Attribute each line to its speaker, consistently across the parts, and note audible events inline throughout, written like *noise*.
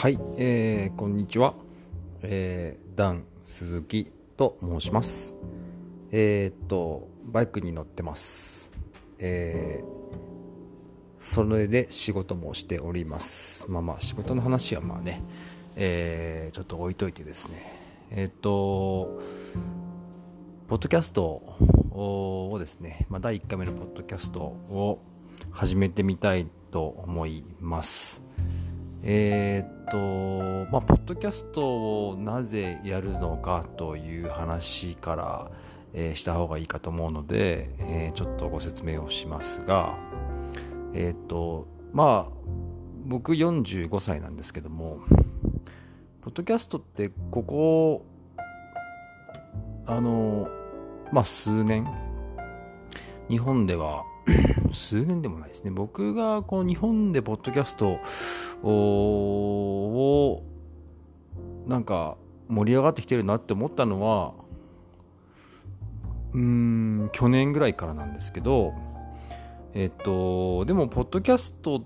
Speaker 1: はい、えー、こんにちは、えー、ダン鈴木と申します。えー、っとバイクに乗ってます。えー、それで仕事もしております。まあまあ仕事の話はまあねえー、ちょっと置いといてですね。えー、っとポッドキャストをですね、まあ、第1回目のポッドキャストを始めてみたいと思います。えー、っと、まあ、ポッドキャストをなぜやるのかという話から、えー、した方がいいかと思うので、えー、ちょっとご説明をしますが、えっと、まあ、僕45歳なんですけども、ポッドキャストってここ、あの、まあ、数年、日本では *clears throat* 数年でもないですね。僕がこの日本でポッドキャストをなんか盛り上がってきてるなって思ったのはうん去年ぐらいからなんですけどえっとでもポッドキャストっ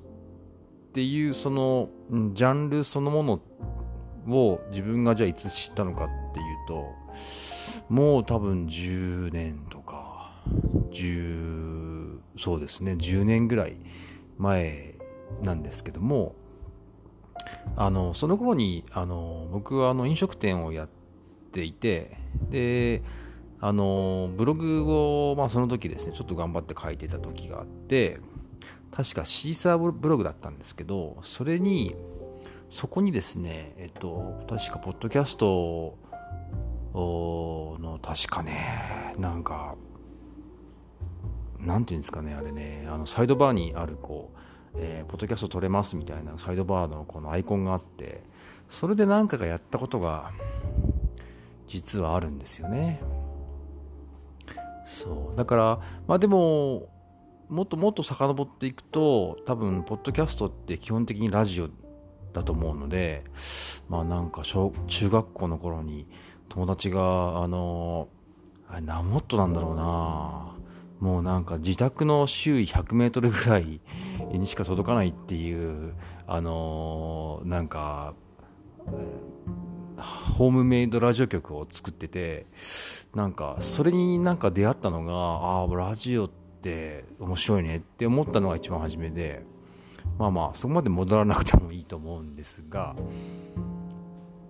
Speaker 1: ていうそのジャンルそのものを自分がじゃあいつ知ったのかっていうともう多分10年とか10そうですね。10年ぐらい前なんですけどもあのその頃にあの僕はあの飲食店をやっていてであのブログを、まあ、その時ですねちょっと頑張って書いてた時があって確かシーサーブログだったんですけどそれにそこにですねえっと確かポッドキャストの確かねなんかなんていうんですかねあれねあのサイドバーにあるこうえー、ポッドキャスト撮れますみたいなサイドバーのこのアイコンがあってそれで何かがやったことが実はあるんですよね。そう。だからまあでももっともっと遡っていくと多分ポッドキャストって基本的にラジオだと思うのでまあなんか小中学校の頃に友達があのあれ何モットなんだろうなもうなんか自宅の周囲100メートルぐらいにしか届かないっていうあのー、なんか、ホームメイドラジオ局を作っててなんかそれになんか出会ったのがああラジオって面白いねって思ったのが一番初めでまあまあそこまで戻らなくてもいいと思うんですが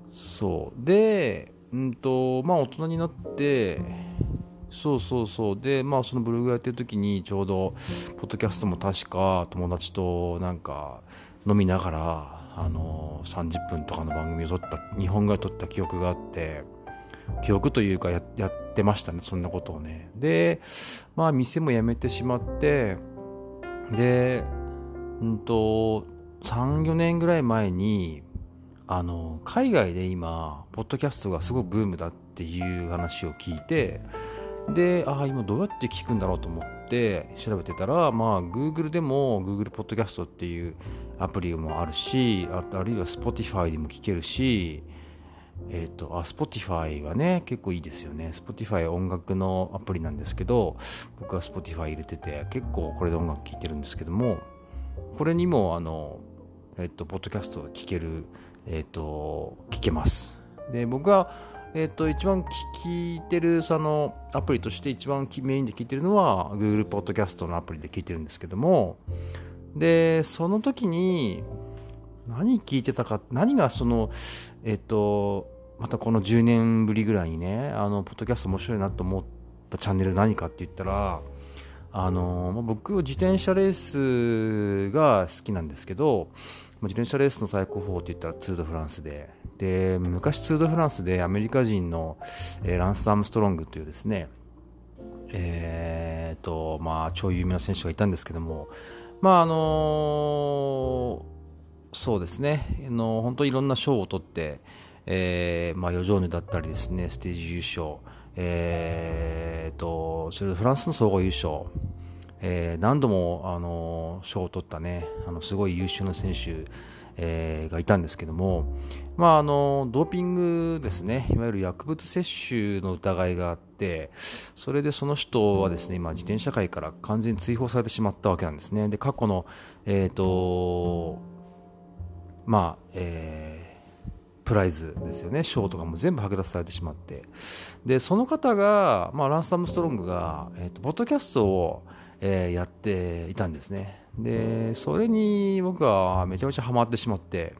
Speaker 1: そう。でうんとまあ大人になってそうそうそう。でまあそのブログやってる時にちょうどポッドキャストも確か友達となんか飲みながらあの30分とかの番組を撮った日本語を撮った記憶があって記憶というかやってましたねそんなことをね。でまあ店も辞めてしまってでうんと34年ぐらい前にあの海外で今ポッドキャストがすごくブームだっていう話を聞いてで、ああ、今どうやって聞くんだろうと思って調べてたら、まあ、Google でも Google Podcast っていうアプリもあるし、あるいは Spotify でも聞けるし、えっ、ー、と、あ、Spotify はね、結構いいですよね。Spotify 音楽のアプリなんですけど、僕は Spotify 入れてて、結構これで音楽聴いてるんですけども、これにも、あの、えっ、ー、と、ポッドキャスト聴ける、えっ、ー、と、聞けます。で、僕は、えっ、と、一番聞いてる、その、アプリとして一番メインで聞いてるのは、Google Podcast のアプリで聞いてるんですけども、で、その時に、何聞いてたか、何がその、えっ、と、またこの10年ぶりぐらいにね、あの、ポッドキャスト面白いなと思ったチャンネル何かって言ったら、あの、僕、自転車レースが好きなんですけど、自転車レースの最高峰って言ったらツードフランスで、で昔ツードフランスでアメリカ人の、えー、ランス・アームストロングというですねえーとまあ、超有名な選手がいたんですけども、まああのー、そうですね、の本当にいろんな賞を取って、えーまあ、余剰値だったりですねステージ優勝、えーと、それでフランスの総合優勝、えー、何度も、あの賞を取ったねあのすごい優秀な選手えー、がいたんですけども、まあ、あのドーピングですねいわゆる薬物摂取の疑いがあってそれでその人はですね今自転車界から完全に追放されてしまったわけなんですね。で過去の、えーとまあえープライズですよね。賞とかも全部剥奪されてしまって。でその方が、まあ、ランスタムストロングが、えーと、ポッドキャストを、えー、やっていたんですね。でそれに僕はめちゃめちゃハマってしまって。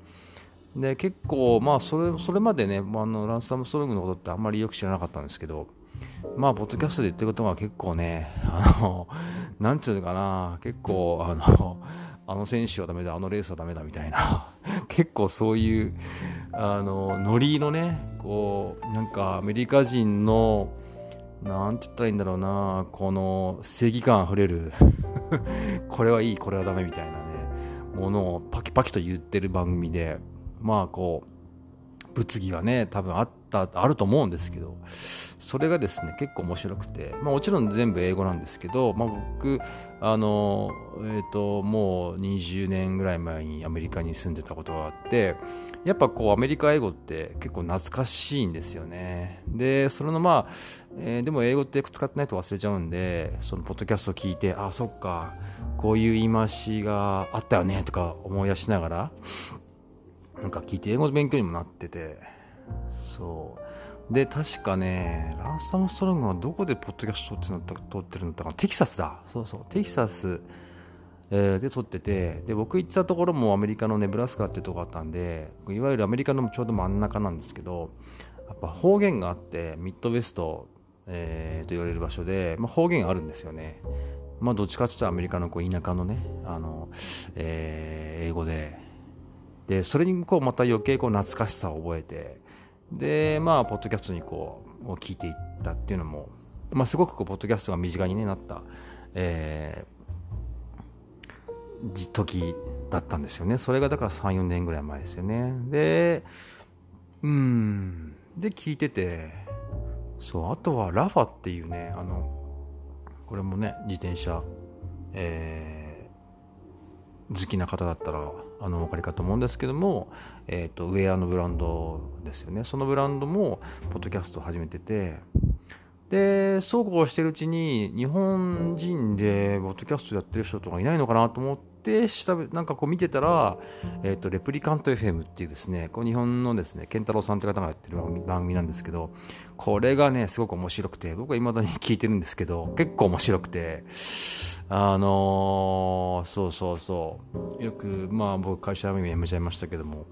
Speaker 1: で結構まあそれそれまでね、あ、のランスタムストロングのことってあんまりよく知らなかったんですけどまあ、ポッドキャストで言ってることが結構ね、あの、*laughs* なんていうのかな、結構、あの、あの選手はダメだ、あのレースはダメだみたいな、*laughs* 結構そういう、あの、ノリのね、こう、なんかアメリカ人の、なんて言ったらいいんだろうな、この正義感あふれる *laughs* これはいい、これはダメみたいなね、ものをパキパキと言ってる番組で、まあこう、物議はね、多分あった、あると思うんですけど、それがですね結構面白くて、まあ、もちろん全部英語なんですけど、まあ、僕あの、えーと、もう20年ぐらい前にアメリカに住んでたことがあってやっぱこうアメリカ英語って結構懐かしいんですよね。でそれのまあ、えー、でも英語って使ってないと忘れちゃうんでそのポッドキャストを聞いてあそっかこういう言い回しがあったよねとか思い出しながらなんか聞いて英語の勉強にもなっててそうで、確かね、ランサムストロングはどこでポッドキャスト撮って撮ってるんだったかなテキサスだ。そうそう、テキサス、えー、で撮ってて、で、僕行ったところもアメリカのネブラスカっていうとこあったんで、いわゆるアメリカのちょうど真ん中なんですけど、やっぱ方言があって、ミッドウェスト、えー、と言われる場所で、まあ、方言あるんですよね。まあ、どっちかっていうとアメリカのこう田舎のね、あの、えー、英語で、で、それにこうまた余計こう懐かしさを覚えて、でまあポッドキャストにこう聞いていったっていうのも、まあ、すごくこうポッドキャストが身近に、ね、なった、えー、時だったんですよね。それがだから34年ぐらい前ですよね。でうん。で聞いててそうあとはラファっていうねあのこれもね自転車、えー、好きな方だったらあのお分かりかと思うんですけども、えーと、ウェアのブランドですよね。そのブランドもポッドキャストを始めててでそうこうしてるうちに日本人でポッドキャストやってる人とかいないのかなと思って調べなんかこう見てたら、えーと、レプリカント FM っていうですねこう日本のですね健太郎さんって方がやってる番組なんですけどこれがねすごく面白くて僕は未だに聞いてるんですけど結構面白くてあのー、そうそうそう。よくまあ僕会社辞めちゃいましたけども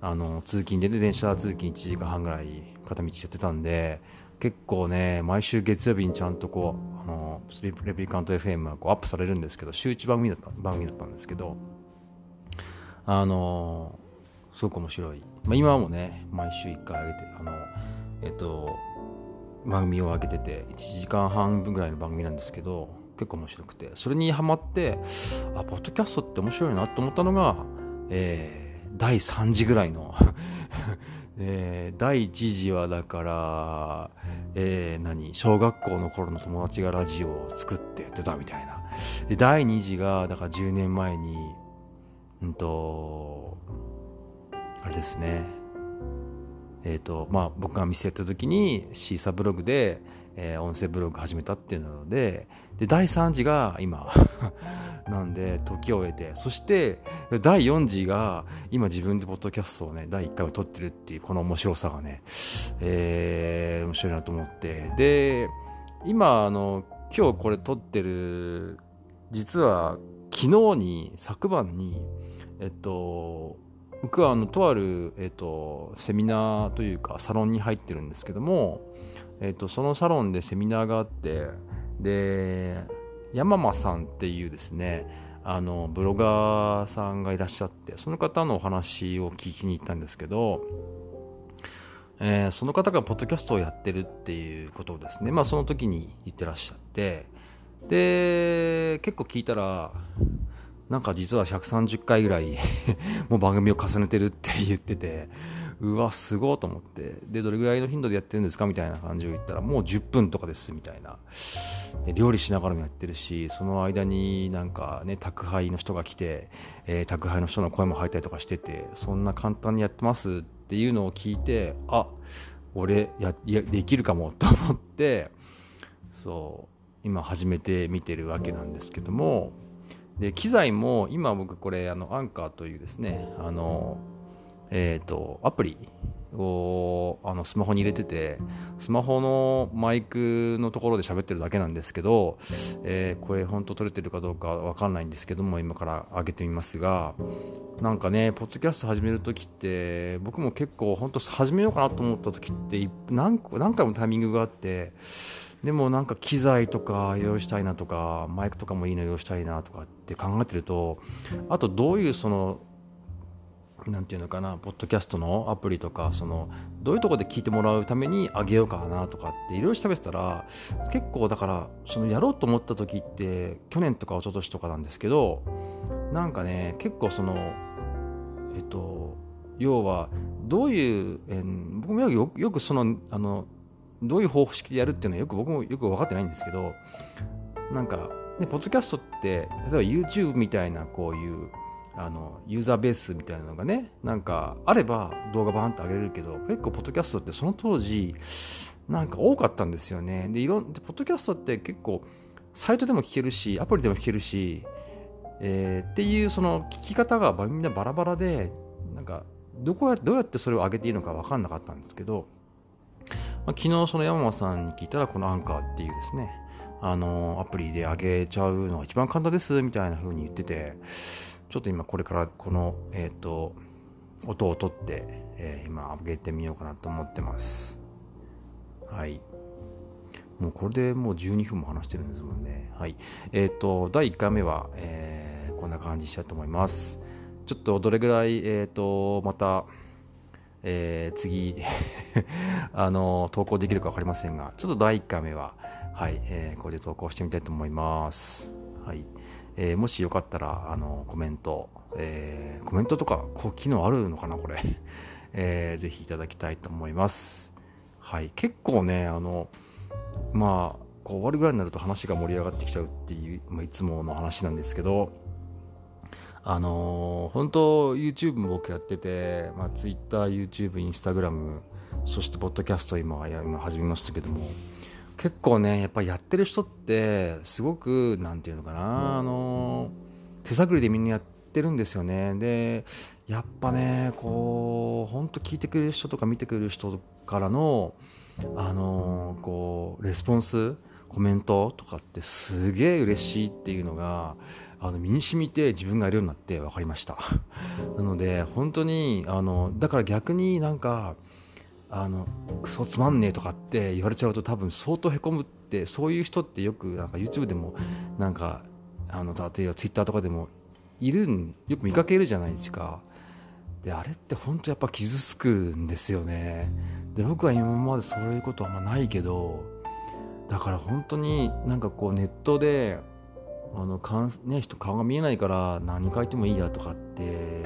Speaker 1: あの通勤で、ね、電車通勤1時間半ぐらい片道やってたんで結構ね毎週月曜日にちゃんとこうあのレプリカント FM がこうアップされるんですけど週1番組だった番組だったんですけどあのすごく面白い、まあ、今もね毎週1回上げてあのえっと番組を上げてて1時間半分ぐらいの番組なんですけど結構面白くてそれにハマってあポッドキャストって面白いなと思ったのが、えー、第3次ぐらいのえー、第1次はだから、えー、何？小学校の頃の友達がラジオを作ってやってたみたいな。で第2次がだから10年前にうんとあれですね。え、ー、とまあ僕が店やった時にシーサーブログで、えー、音声ブログ始めたっていうのでで第3次が今 *laughs* なんで時を経てそして第4次が今自分でポッドキャストをね第1回を撮ってるっていうこの面白さがね、えー、面白いなと思って。で今あの今日これ撮ってる実は昨日に昨晩にえっと僕はあのとある、えっと、セミナーというかサロンに入ってるんですけども、えっと、そのサロンでセミナーがあってで山間さんっていうですねあのブロガーさんがいらっしゃってその方のお話を聞きに行ったんですけど、えー、その方がポッドキャストをやってるっていうことをですね、まあ、その時に言ってらっしゃってで結構聞いたらなんか実は130回ぐらい *laughs* もう番組を重ねてるって言っててうわすごいと思って。でどれぐらいの頻度でやってるんですかみたいな感じを言ったらもう10分とかですみたいな。で料理しながらもやってるしその間になんかね宅配の人が来て、えー、宅配の人の声も入ったりとかしててそんな簡単にやってますっていうのを聞いてあ俺ややできるかもと思ってそう今始めてみてるわけなんですけどもで機材も今僕これあのアンカーというですねあのえっ、ー、とアプリをあのスマホに入れててスマホのマイクのところで喋ってるだけなんですけど、えー、これ本当撮れてるかどうかわかんないんですけども今から上げてみますがなんかねポッドキャスト始める時って僕も結構本当始めようかなと思った時って何何回もタイミングがあってでもなんか機材とか用意したいなとかマイクとかもいいの用意したいなとかって考えてるとあとどういうそのなんていうのかなポッドキャストのアプリとかそのどういうところで聞いてもらうためにあげようかなとかっていろいろ調べてたら結構だからそのやろうと思った時って去年とか一昨年とかなんですけどなんかね結構そのえっと要はどういう、えー、僕もよよくそのあのどういう方式でやるっていうのはよく僕もよく分かってないんですけどなんかねポッドキャストって例えば YouTube みたいなこういうあのユーザーベースみたいなのがねなんかあれば動画バーンと上げれるけど結構ポッドキャストってその当時なんか多かったんですよね。でいろんでポッドキャストって結構サイトでも聞けるしアプリでも聞けるし、えー、っていうその聞き方がみんなバラバラでなんかどこやどうやってそれを上げていいのか分かんなかったんですけど、まあ、昨日その山間さんに聞いたらこのアンカーっていうですねあのアプリで上げちゃうのが一番簡単ですみたいな風に言っててちょっと今これからこの、えっ、ー、と、音を取って、えー、今上げてみようかなと思ってます。はい。もうこれでもう12分も話してるんですもんね。はい。えっ、ー、と、第1回目は、えー、こんな感じにしたいと思います。ちょっとどれぐらい、えっ、ー、と、また、えー、次 *laughs* あの、投稿できるか分かりませんが、ちょっと第1回目は、はい、えー、これで投稿してみたいと思います。はい。えー、もしよかったらあのコメント、えー、コメントとかこう機能あるのかなこれ、*laughs* えー、ぜひいただきたいと思いますはい結構ねあのまあこう終わるぐらいになると話が盛り上がってきちゃうっていう、まあ、いつもの話なんですけどあのー、本当 YouTube も僕やってて、まあ、Twitter、YouTube、Instagram そしてポッドキャスト今今始めましたけども結構ねやっぱりやってる人ってすごく何て言うのかなあの手探りでみんなやってるんですよね。でやっぱねこう本当聞いてくれる人とか見てくれる人からのあのこうレスポンスコメントとかってすげえ嬉しいっていうのがあの身に染みて自分がやるようになって分かりました。なので本当にあのだから逆になんかあのクソつまんねえとかって言われちゃうと多分相当へこむってそういう人ってよくなんか YouTube でもなんかあの例えば Twitter とかでもいるんよく見かけるじゃないですか。であれって本当やっぱ傷つくんですよね。で僕は今までそういうことはあんまないけどだから本当になんかこうネットであのかん、ね、人顔が見えないから何書いてもいいやとかって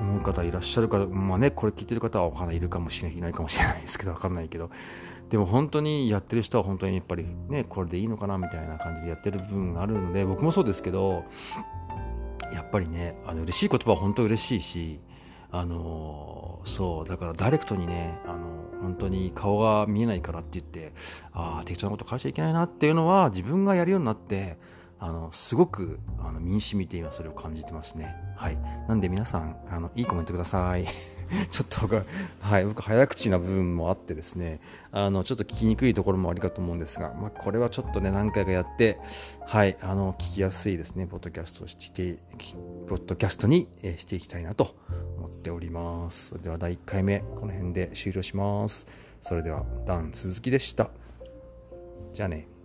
Speaker 1: 思う方いらっしゃるから、まあね、これ聞いてる方はかないるかもしれないいないかもしれないですけど *laughs* 分かんないけどでも本当にやってる人は本当にやっぱりねこれでいいのかなみたいな感じでやってる部分があるので僕もそうですけどやっぱりねあの嬉しい言葉は本当嬉しいしあのそうだからダイレクトにねあの本当に顔が見えないからって言ってああ適当なこと書いちゃいけないなっていうのは自分がやるようになってあのすごくあの身に染みて今それを感じてますね。はい、なんで皆さんあのいいコメントください。*laughs* ちょっと僕,、はい、僕早口な部分もあってですねあのちょっと聞きにくいところもありかと思うんですが、まあ、これはちょっとね何回かやって、はい、あの聞きやすいですねポッドキャストしてポッドキャストに、していきたいなと思っております。それでは第1回目この辺で終了します。それではダン鈴木でした。じゃあね。